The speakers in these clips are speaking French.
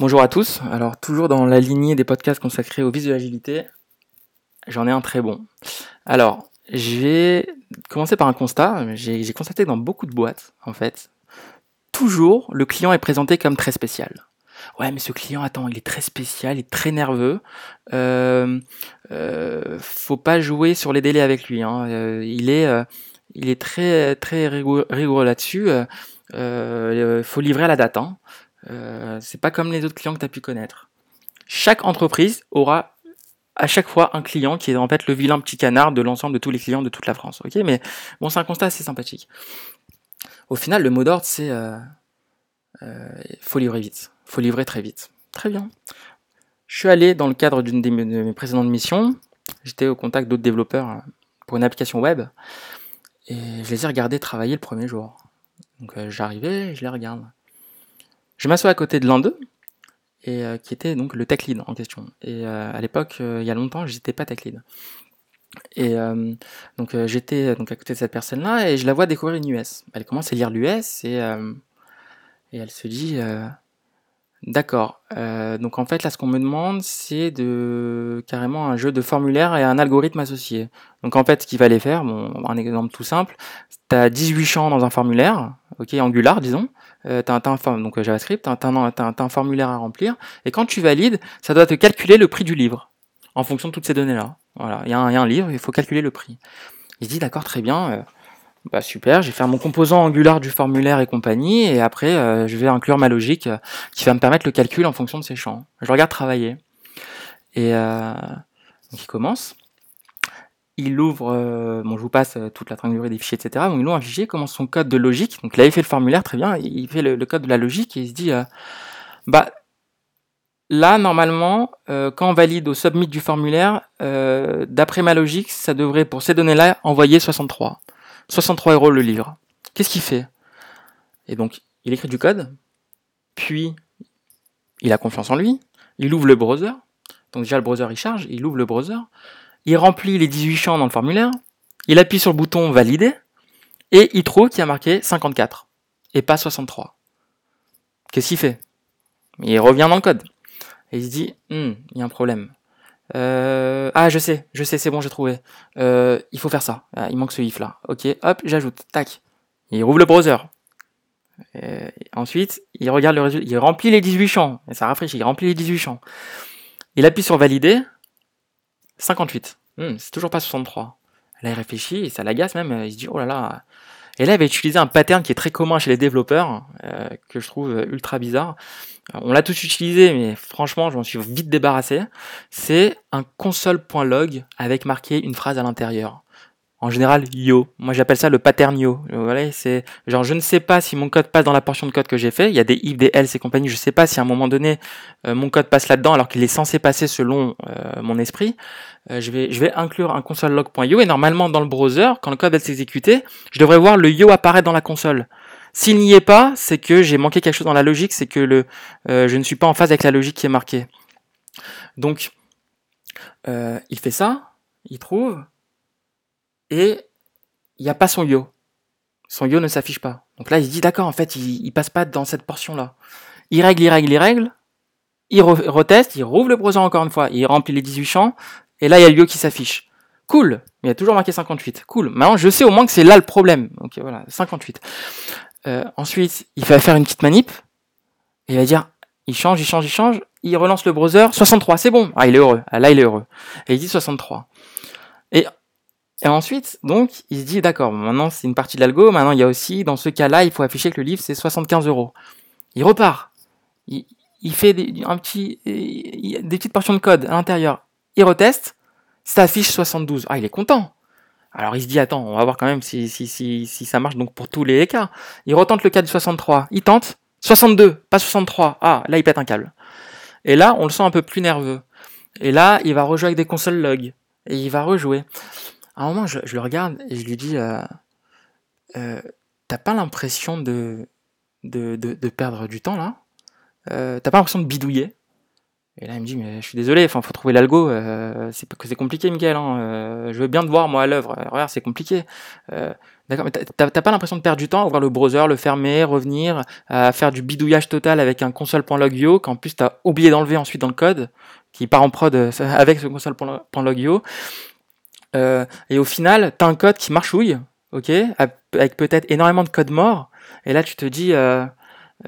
Bonjour à tous. Alors, toujours dans la lignée des podcasts consacrés au vice de j'en ai un très bon. Alors, je vais commencer par un constat. J'ai constaté dans beaucoup de boîtes, en fait, toujours le client est présenté comme très spécial. Ouais, mais ce client, attends, il est très spécial, il est très nerveux. Euh, euh, faut pas jouer sur les délais avec lui. Hein. Euh, il est, euh, il est très, très rigoureux, là-dessus. Faut livrer à la date. Hein. Euh, c'est pas comme les autres clients que tu as pu connaître. Chaque entreprise aura à chaque fois un client qui est en fait le vilain petit canard de l'ensemble de tous les clients de toute la France. Ok, mais bon, c'est un constat assez sympathique. Au final, le mot d'ordre, c'est euh, euh, faut livrer vite, faut livrer très vite. Très bien. Je suis allé dans le cadre d'une de mes précédentes missions. J'étais au contact d'autres développeurs euh, pour une application web et je les ai regardés travailler le premier jour. Donc j'arrivais, je les regarde. Je m'assois à côté de l'un d'eux, euh, qui était donc le tech lead en question. Et euh, à l'époque, euh, il y a longtemps, j'étais pas tech lead. Et donc j'étais à côté de cette personne-là et je la vois découvrir une US. Elle commence à lire l'US et, et elle se dit D'accord. donc en fait là ce qu'on me demande c'est de carrément un jeu de formulaire et un algorithme associé. Donc en fait ce qu'il va aller faire, bon, un exemple tout simple, tu as 18 champs dans un formulaire, ok, Angular disons, euh, tu as, un, donc JavaScript, tu as, as, un formulaire à remplir, et quand tu valides, ça doit te calculer le prix du livre, en fonction de toutes ces données-là. Voilà, il y, a un livre, il faut calculer le prix. Il dit d'accord, très bien, euh, bah super, j'ai fait mon composant Angular du formulaire et compagnie, et après euh, je vais inclure ma logique euh, qui va me permettre le calcul en fonction de ces champs. Je regarde travailler. Et euh, donc il commence il ouvre, euh, bon je vous passe euh, toute la triangulaire des fichiers, etc. Donc il ouvre un fichier, commence son code de logique. Donc il avait fait le formulaire très bien, il fait le, code de la logique et il se dit, euh, bah là normalement, quand on valide au submit du formulaire, d'après ma logique, ça devrait pour ces données-là envoyer 63, 63 euros le livre. Qu'est-ce qu'il fait? Et donc il écrit du code, puis il a confiance en lui, il ouvre le browser. Donc déjà le browser il charge, il ouvre le browser il remplit les 18 champs dans le formulaire, il appuie sur le bouton valider, et il trouve qu'il a marqué 54, et pas 63. Qu'est-ce qu'il fait? Il revient dans le code. Et il se dit, hm, il y a un problème. Euh, ah, je sais, je sais, c'est bon, j'ai trouvé. Euh, il faut faire ça. Ah, il manque ce if là. Ok, hop, j'ajoute. Tac. Il rouvre le browser. Et ensuite, il regarde le résultat. Il remplit les 18 champs. Et ça rafraîchit. Il remplit les 18 champs. Il appuie sur valider. 58. Hmm, c'est toujours pas 63. Là, il réfléchit et ça l'agace même. Il se dit, oh là là. Et là, il va utiliser un pattern qui est très commun chez les développeurs, euh, que je trouve ultra bizarre. On l'a tous utilisé, mais franchement, je m'en suis vite débarrassé. C'est un console.log avec marqué une phrase à l'intérieur en général yo. Moi j'appelle ça le pattern yo. Voilà, c'est genre je ne sais pas si mon code passe dans la portion de code que j'ai fait. Il y a des if, des else et compagnie. Je sais pas si à un moment donné euh, mon code passe là-dedans alors qu'il est censé passer selon euh, mon esprit. Euh, je vais je vais inclure un console.log.io et normalement dans le browser quand le code va s'exécuter, je devrais voir le yo apparaître dans la console. S'il n'y est pas, c'est que j'ai manqué quelque chose dans la logique, c'est que le euh, je ne suis pas en phase avec la logique qui est marquée. Donc euh, il fait ça, il trouve et il n'y a pas son yo. Son yo ne s'affiche pas. Donc là, il se dit, d'accord, en fait, il, il passe pas dans cette portion-là. Il règle, il règle, il règle, il re reteste, il rouvre le browser encore une fois, il remplit les 18 champs, et là, il y a le yo qui s'affiche. Cool, il y a toujours marqué 58. Cool, maintenant, je sais au moins que c'est là le problème. Ok, voilà, 58. Euh, ensuite, il va faire une petite manip, et il va dire, il change, il change, il change, il relance le browser, 63, c'est bon. Ah, il est heureux. Ah, là, il est heureux. Et il dit 63. Et et ensuite, donc, il se dit, d'accord, maintenant c'est une partie de l'algo, maintenant il y a aussi, dans ce cas-là, il faut afficher que le livre c'est 75 euros. Il repart. Il, fait des, un petit, petites portions de code à l'intérieur. Il reteste, ça affiche 72. Ah, il est content. Alors il se dit, attends, on va voir quand même si ça marche donc pour tous les cas. Il retente le cas du 63. Il tente, 62, pas 63. Ah, là il pète un câble. Et là, on le sent un peu plus nerveux. Et là, il va rejouer avec des consoles log. Et il va rejouer à un moment, je, le regarde et je lui dis euh, euh, T'as pas l'impression de, de, de, perdre du temps là? Euh, T'as pas l'impression de bidouiller? Et là, il me dit, mais je suis désolé, enfin, faut trouver l'algo. C'est c'est compliqué, Michael. Hein, je veux bien te voir moi à l'œuvre. Regarde, c'est compliqué. D'accord, mais t'as pas l'impression de perdre du temps à ouvrir le browser, le fermer, revenir, à faire du bidouillage total avec un console.logio qu'en plus t'as oublié d'enlever ensuite dans le code, qui part en prod avec ce console.logio. Euh, et au final, t'as un code qui marchouille, ok, avec peut-être énormément de code mort. Et là, tu te dis, euh,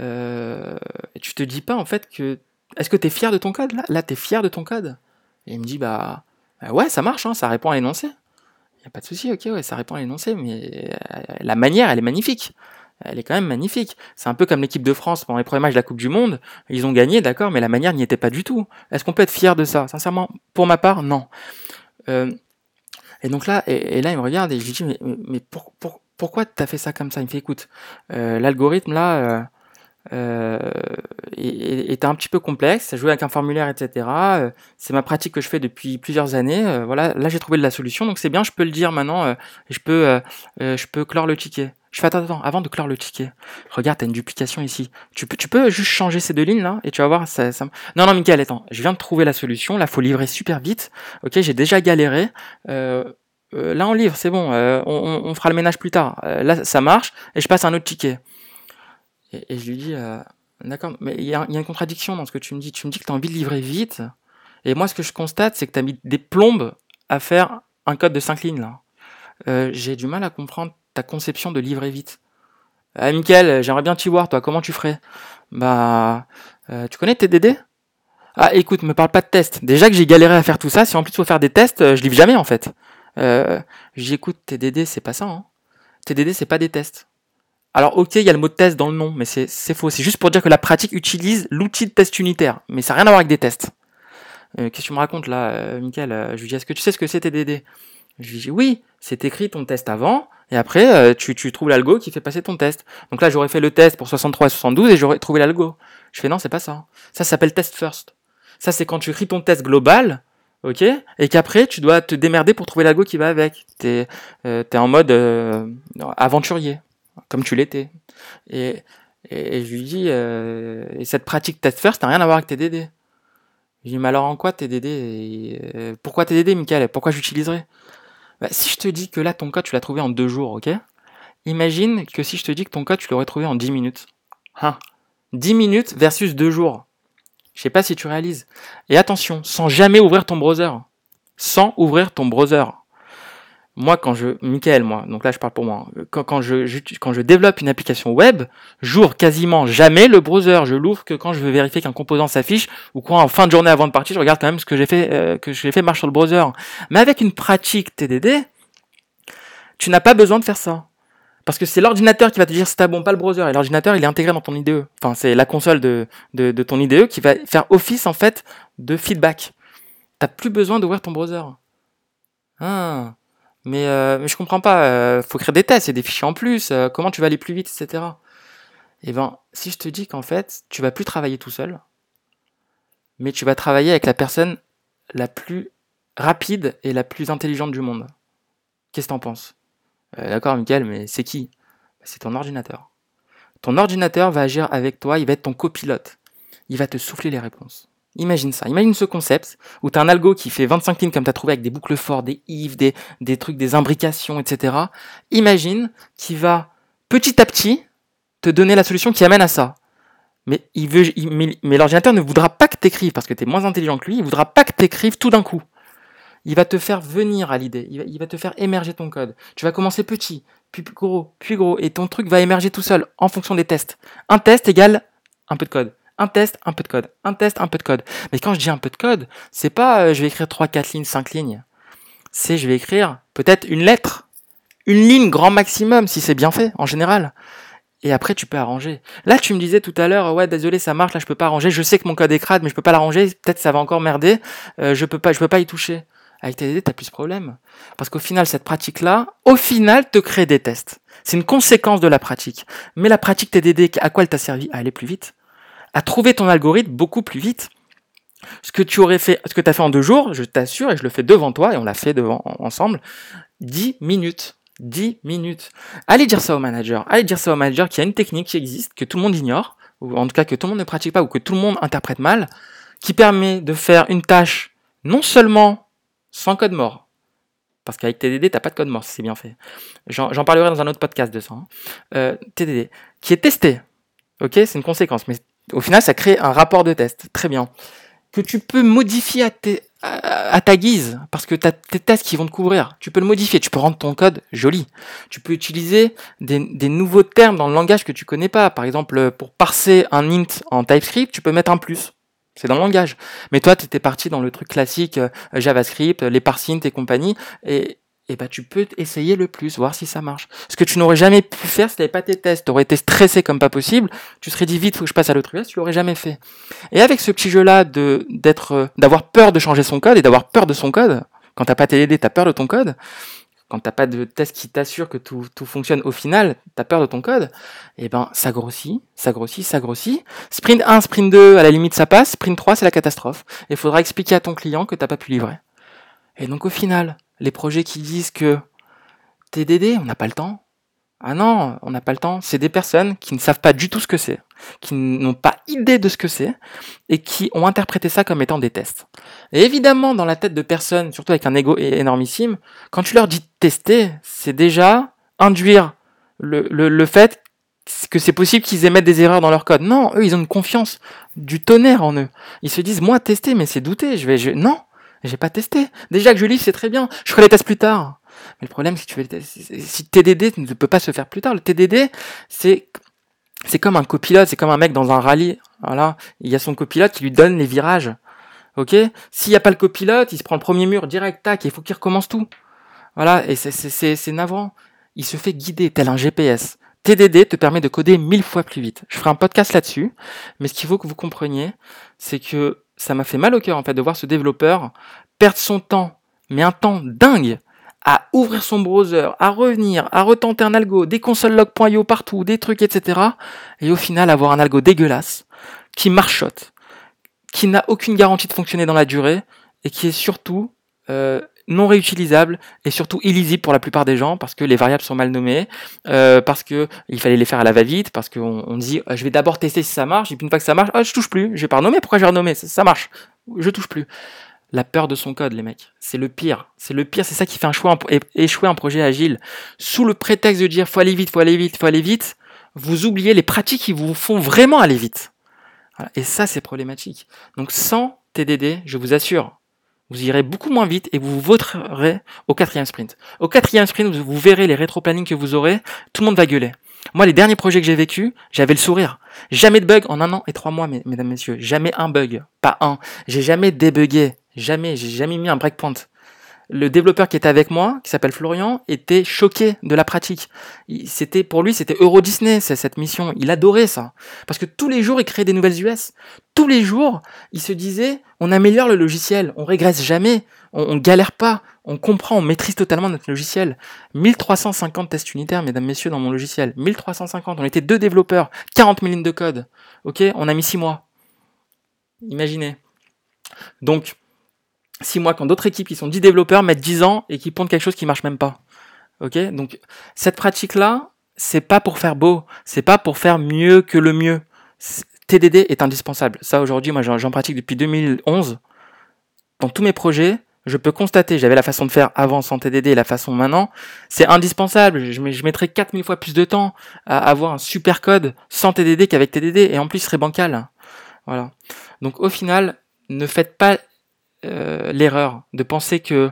euh, tu te dis pas en fait que, est-ce que t'es fier de ton code là? Là, t'es fier de ton code? Et il me dit, bah, bah ouais, ça marche, hein, ça répond à l'énoncé a pas de souci, ok, ouais, ça répond à l'énoncé, mais euh, la manière, elle est magnifique. Elle est quand même magnifique. C'est un peu comme l'équipe de France pendant les premiers matchs de la Coupe du Monde. Ils ont gagné, d'accord, mais la manière n'y était pas du tout. Est-ce qu'on peut être fier de ça? Sincèrement, pour ma part, non. Euh, et donc là, et, là, il me regarde et je lui dis, mais, mais pour, pour, pourquoi t'as fait ça comme ça? Il me fait, écoute, euh, l'algorithme là, euh, euh, était un petit peu complexe, jouer avec un formulaire, etc. C'est ma pratique que je fais depuis plusieurs années. Voilà, là j'ai trouvé de la solution, donc c'est bien, je peux le dire maintenant. Je peux, je peux clore le ticket. Je fais attends, attends, avant de clore le ticket. Regarde, t'as une duplication ici. Tu peux, tu peux juste changer ces deux lignes là et tu vas voir ça. ça... Non, non, Michael, attends, je viens de trouver la solution. Là, faut livrer super vite. Ok, j'ai déjà galéré. Euh, là, on livre, c'est bon. On, on, fera le ménage plus tard. là, ça marche et je passe un autre ticket. Et, je lui dis, euh, d'accord, mais il y, a une contradiction dans ce que tu me dis. Tu me dis que tu as envie de livrer vite. Et moi, ce que je constate, c'est que tu as mis des plombes à faire un code de 5 lignes. là. Euh, j'ai du mal à comprendre ta conception de livrer vite. Ah, Mickaël, j'aimerais bien t'y voir, toi. Comment tu ferais? Bah, euh, tu connais TDD Ah, écoute, me parle pas de tests. Déjà que j'ai galéré à faire tout ça, si en plus il faut faire des tests, je livre jamais en fait. Euh, J'écoute TDD, c'est pas ça. Hein. TDD, c'est pas des tests. Alors ok, il y a le mot test dans le nom, mais c'est faux. C'est juste pour dire que la pratique utilise l'outil de test unitaire, mais ça n'a rien à voir avec des tests. Euh, Qu'est-ce que tu me racontes là, euh, Michael euh, Je lui dis, est-ce que tu sais ce que c'est TDD Je lui dis, oui, c'est écrit ton test avant, et après, euh, tu, trouves l'algo qui fait passer ton test. Donc là, j'aurais fait le test pour 63 et 72 et j'aurais trouvé l'algo. Je fais, non, c'est pas ça. Ça s'appelle test first. Ça, c'est quand tu écris ton test global, ok Et qu'après, tu dois te démerder pour trouver l'algo qui va avec. T'es euh, es en mode aventurier comme tu l'étais. Et, je lui dis, euh, et cette pratique test first n'a rien à voir avec TDD. Je lui dis, mais alors en quoi TDD et, euh, Pourquoi TDD, Michael? Pourquoi j'utiliserais? Bah, Si je te dis que là, ton code, tu l'as trouvé en deux jours, ok? Imagine que si je te dis que ton code, tu l'aurais trouvé en 10 minutes. Hein? 10 minutes versus deux jours. Je sais pas si tu réalises. Et attention, sans jamais ouvrir ton browser. Sans ouvrir ton browser moi, quand je, Michael, moi, donc là je parle pour moi, quand, quand je, quand je développe une application web, j'ouvre quasiment jamais le browser. Je l'ouvre que quand je veux vérifier qu'un composant s'affiche ou quoi en fin de journée avant de partir, je regarde quand même ce que j'ai fait, euh, que j'ai fait marche sur le browser. Mais avec une pratique TDD, tu n'as pas besoin de faire ça. Parce que c'est l'ordinateur qui va te dire si t'as bon, pas le browser. Et l'ordinateur, il est intégré dans ton IDE. Enfin, c'est la console de, de, de ton IDE qui va faire office, en fait, de feedback. T'as plus besoin d'ouvrir ton browser. Ah. Mais, euh, mais je comprends pas, euh, faut créer des tests et des fichiers en plus, euh, comment tu vas aller plus vite, etc. Et eh ben, si je te dis qu'en fait, tu vas plus travailler tout seul, mais tu vas travailler avec la personne la plus rapide et la plus intelligente du monde. Qu'est-ce que t'en penses? Euh, D'accord, Michael, mais c'est qui? C'est ton ordinateur. Ton ordinateur va agir avec toi, il va être ton copilote. Il va te souffler les réponses. Imagine ça, imagine ce concept où tu as un algo qui fait 25 lignes comme tu as trouvé avec des boucles fortes, des if, des, des trucs, des imbrications, etc. Imagine qu'il va petit à petit te donner la solution qui amène à ça. Mais, il veut, mais, l'ordinateur ne voudra pas que tu écrives parce que tu es moins intelligent que lui, il voudra pas que tu écrives tout d'un coup. Il va te faire venir à l'idée, il va, il va te faire émerger ton code. Tu vas commencer petit, puis gros, puis gros, et ton truc va émerger tout seul en fonction des tests. Un test égale un peu de code un test, un peu de code. Un test, un peu de code. Mais quand je dis un peu de code, c'est pas euh, je vais écrire 3, 4 lignes, 5 lignes. C'est je vais écrire peut-être une lettre. Une ligne grand maximum si c'est bien fait en général. Et après tu peux arranger. Là tu me disais tout à l'heure ouais désolé ça marche là je peux pas arranger. Je sais que mon code est mais je peux pas l'arranger. Peut-être ça va encore merder. Euh, je peux pas je peux pas y toucher. Avec TDD, t'as plus de problème. Parce qu'au final, cette pratique-là, au final, te crée des tests. C'est une conséquence de la pratique. Mais la pratique TDD, à quoi elle t'a servi? À aller plus vite à trouver ton algorithme beaucoup plus vite. Ce que tu aurais fait, ce que tu as fait en deux jours, je t'assure, et je le fais devant toi, et on l'a fait devant, ensemble, 10 minutes. 10 minutes. Allez dire ça au manager. Allez dire ça au manager qu'il y a une technique qui existe, que tout le monde ignore, ou en tout cas que tout le monde ne pratique pas, ou que tout le monde interprète mal, qui permet de faire une tâche non seulement sans code mort, parce qu'avec TDD, t'as pas de code mort, c'est bien fait. J'en parlerai dans un autre podcast de ça. Hein. Euh, TDD, qui est testé. Ok, c'est une conséquence, mais au final, ça crée un rapport de test. Très bien. Que tu peux modifier à, ta guise, parce que tu as tes tests qui vont te couvrir. Tu peux le modifier, tu peux rendre ton code joli. Tu peux utiliser des, nouveaux termes dans le langage que tu connais pas. Par exemple, pour parser un int en TypeScript, tu peux mettre un plus. C'est dans le langage. Mais toi, tu étais parti dans le truc classique euh, JavaScript, les parsings et compagnie, et bah tu peux essayer le plus, voir si ça marche. Ce que tu n'aurais jamais pu faire si tu n'avais pas tes tests. Tu aurais été stressé comme pas possible, tu serais dit vite, faut que je passe à l'autre US, tu l'aurais jamais fait. Et avec ce petit jeu-là de d'être euh, d'avoir peur de changer son code et d'avoir peur de son code, quand t'as pas tu t'as peur de ton code, quand t'as pas de test qui t'assure que tout, tout fonctionne au final, t'as peur de ton code, et eh ben ça grossit, ça grossit, ça grossit. Sprint 1, sprint 2, à la limite ça passe, sprint 3 c'est la catastrophe. Il faudra expliquer à ton client que t'as pas pu livrer. Et donc au final, les projets qui disent que TDD, on n'a pas le temps, ah non, on n'a pas le temps. C'est des personnes qui ne savent pas du tout ce que c'est, qui n'ont pas idée de ce que c'est, et qui ont interprété ça comme étant des tests. Et évidemment, dans la tête de personnes, surtout avec un ego énormissime, quand tu leur dis tester, c'est déjà induire le, le, fait que c'est possible qu'ils émettent des erreurs dans leur code. Non, eux, ils ont une confiance du tonnerre en eux. Ils se disent, moi, tester, mais c'est douter. Je vais, je... non, j'ai pas testé. Déjà que je lis, c'est très bien. Je ferai les tests plus tard. Mais le problème, que tu veux, si TDD ne peut pas se faire plus tard, le TDD, c'est c'est comme un copilote, c'est comme un mec dans un rallye. Voilà, il y a son copilote qui lui donne les virages. Ok? S'il n'y a pas le copilote, il se prend le premier mur direct, tac, il faut qu'il recommence tout. Voilà, et c'est navrant. Il se fait guider tel un GPS. TDD te permet de coder mille fois plus vite. Je ferai un podcast là-dessus, mais ce qu'il faut que vous compreniez, c'est que ça m'a fait mal au cœur en fait de voir ce développeur perdre son temps, mais un temps dingue, à ouvrir son browser, à revenir, à retenter un algo, des consoles log.io partout, des trucs, etc. Et au final, avoir un algo dégueulasse, qui marchote, qui n'a aucune garantie de fonctionner dans la durée, et qui est surtout euh, non réutilisable et surtout illisible pour la plupart des gens parce que les variables sont mal nommées, euh, parce que il fallait les faire à la va-vite, parce qu'on on dit je vais d'abord tester si ça marche, et puis une fois que ça marche, oh, je touche plus, je vais pas renommer, pourquoi j'ai renommé ça, ça marche, je touche plus la peur de son code, les mecs. C'est le pire. C'est le pire. C'est ça qui fait un choix, échouer un projet agile. Sous le prétexte de dire faut aller vite, faut aller vite, faut aller vite, vous oubliez les pratiques qui vous font vraiment aller vite. Et ça, c'est problématique. Donc, sans TDD, je vous assure, vous irez beaucoup moins vite et vous voterez au quatrième sprint. Au quatrième sprint, vous verrez les rétro-planning que vous aurez, tout le monde va gueuler. Moi, les derniers projets que j'ai vécu, j'avais le sourire. Jamais de bug en un an et trois mois, mesdames, messieurs. Jamais un bug. Pas un. J'ai jamais débugué. Jamais, j'ai jamais mis un breakpoint. Le développeur qui était avec moi, qui s'appelle Florian, était choqué de la pratique. C'était pour lui, c'était Euro Disney cette mission. Il adorait ça parce que tous les jours il créait des nouvelles US. Tous les jours, il se disait on améliore le logiciel, on régresse jamais, on, galère pas, on comprend, on maîtrise totalement notre logiciel. 1350 tests unitaires, mesdames, messieurs, dans mon logiciel. 1350. On était deux développeurs, 40 000 lignes de code. Ok, on a mis six mois. Imaginez. Donc, six mois quand d'autres équipes qui sont 10 développeurs mettent 10 ans et qui pondent quelque chose qui marche même pas. Ok? Donc cette pratique-là, c'est pas pour faire beau, c'est pas pour faire mieux que le mieux. TDD est indispensable. Ça aujourd'hui, moi j'en pratique depuis 2011. Dans tous mes projets, je peux constater, j'avais la façon de faire avant sans TDD et la façon maintenant, c'est indispensable. Je, je mettrais 4000 fois plus de temps à avoir un super code sans TDD qu'avec TDD et en plus il serait bancal. Voilà. Donc au final, ne faites pas euh, l'erreur de penser que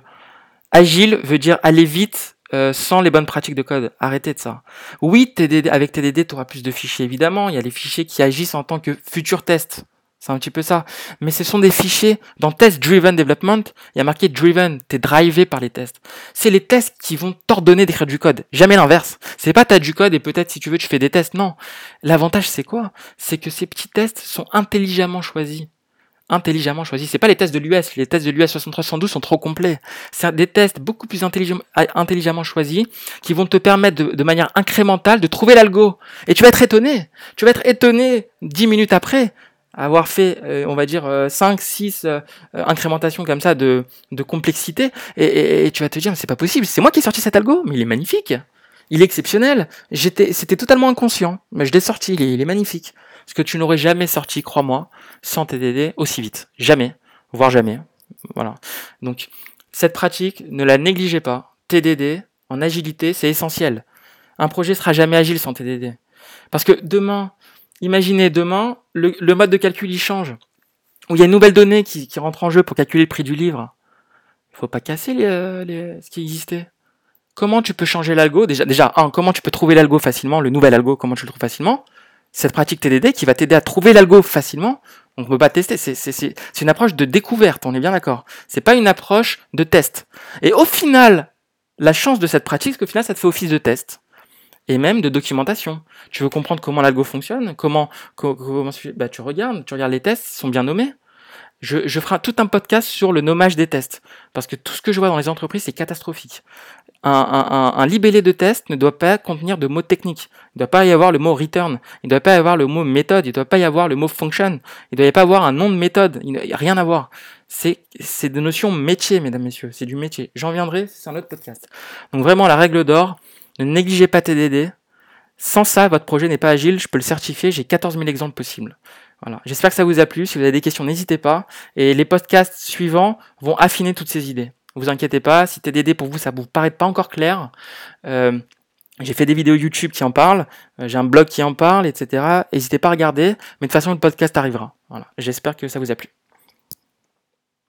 agile veut dire aller vite euh, sans les bonnes pratiques de code. Arrêtez de ça. Oui, TDD, avec TDD, tu auras plus de fichiers, évidemment. Il y a les fichiers qui agissent en tant que futur test. C'est un petit peu ça. Mais ce sont des fichiers, dans Test Driven Development, il y a marqué Driven, t'es drivé par les tests. C'est les tests qui vont t'ordonner d'écrire du code. Jamais l'inverse. C'est pas t'as du code et peut-être si tu veux tu fais des tests. Non. L'avantage c'est quoi? C'est que ces petits tests sont intelligemment choisis intelligemment choisi. C'est pas les tests de l'US. Les tests de l'US 6312 sont trop complets. C'est des tests beaucoup plus intelligemment choisis qui vont te permettre de, manière incrémentale de trouver l'algo. Et tu vas être étonné. Tu vas être étonné dix minutes après avoir fait, euh, on va dire, 5, euh, 6 euh, incrémentations comme ça de, complexité, et, tu vas te dire, c'est pas possible, c'est moi qui ai sorti cet algo, mais il est magnifique, il est exceptionnel, j'étais, c'était totalement inconscient, mais je l'ai sorti, il est magnifique. Ce que tu n'aurais jamais sorti, crois-moi, sans TDD aussi vite. Jamais, voire jamais. Voilà. Donc, cette pratique, ne la négligez pas. TDD, en agilité, c'est essentiel. Un projet sera jamais agile sans TDD. Parce que demain, imaginez demain, le, mode de calcul il change. Où il y a une nouvelle donnée qui, rentre en jeu pour calculer le prix du livre. Il faut pas casser les, ce qui existait. Comment tu peux changer l'algo? Déjà, déjà comment tu peux trouver l'algo facilement, le nouvel algo, comment tu le trouves facilement? Cette pratique TDD qui va t'aider à trouver l'algo facilement. On ne peut pas tester, c'est une approche de découverte, on est bien d'accord. C'est pas une approche de test. Et au final, la chance de cette pratique, c'est qu'au final, ça te fait office de test et même de documentation. Tu veux comprendre comment l'algo fonctionne, comment, comment bah, tu regardes, tu regardes les tests, ils sont bien nommés. Je, je ferai tout un podcast sur le nommage des tests, parce que tout ce que je vois dans les entreprises, c'est catastrophique. Un, un, un, libellé de test ne doit pas contenir de mots techniques. Il ne doit pas y avoir le mot return. Il ne doit pas y avoir le mot méthode. Il ne doit pas y avoir le mot function. Il ne doit pas y avoir un nom de méthode. Il n'y a rien à voir. C'est, c'est des notions métier, mesdames, messieurs. C'est du métier. J'en viendrai, c'est un autre podcast. Donc vraiment, la règle d'or, ne négligez pas TDD. Sans ça, votre projet n'est pas agile. Je peux le certifier. J'ai 14 000 exemples possibles. Voilà. J'espère que ça vous a plu. Si vous avez des questions, n'hésitez pas. Et les podcasts suivants vont affiner toutes ces idées. Vous inquiétez pas. Si TDD pour vous, ça vous paraît pas encore clair. Euh, j'ai fait des vidéos YouTube qui en parlent, euh, j'ai un blog qui en parle, etc. N'hésitez pas à regarder, mais de toute façon le podcast arrivera. Voilà. J'espère que ça vous a plu.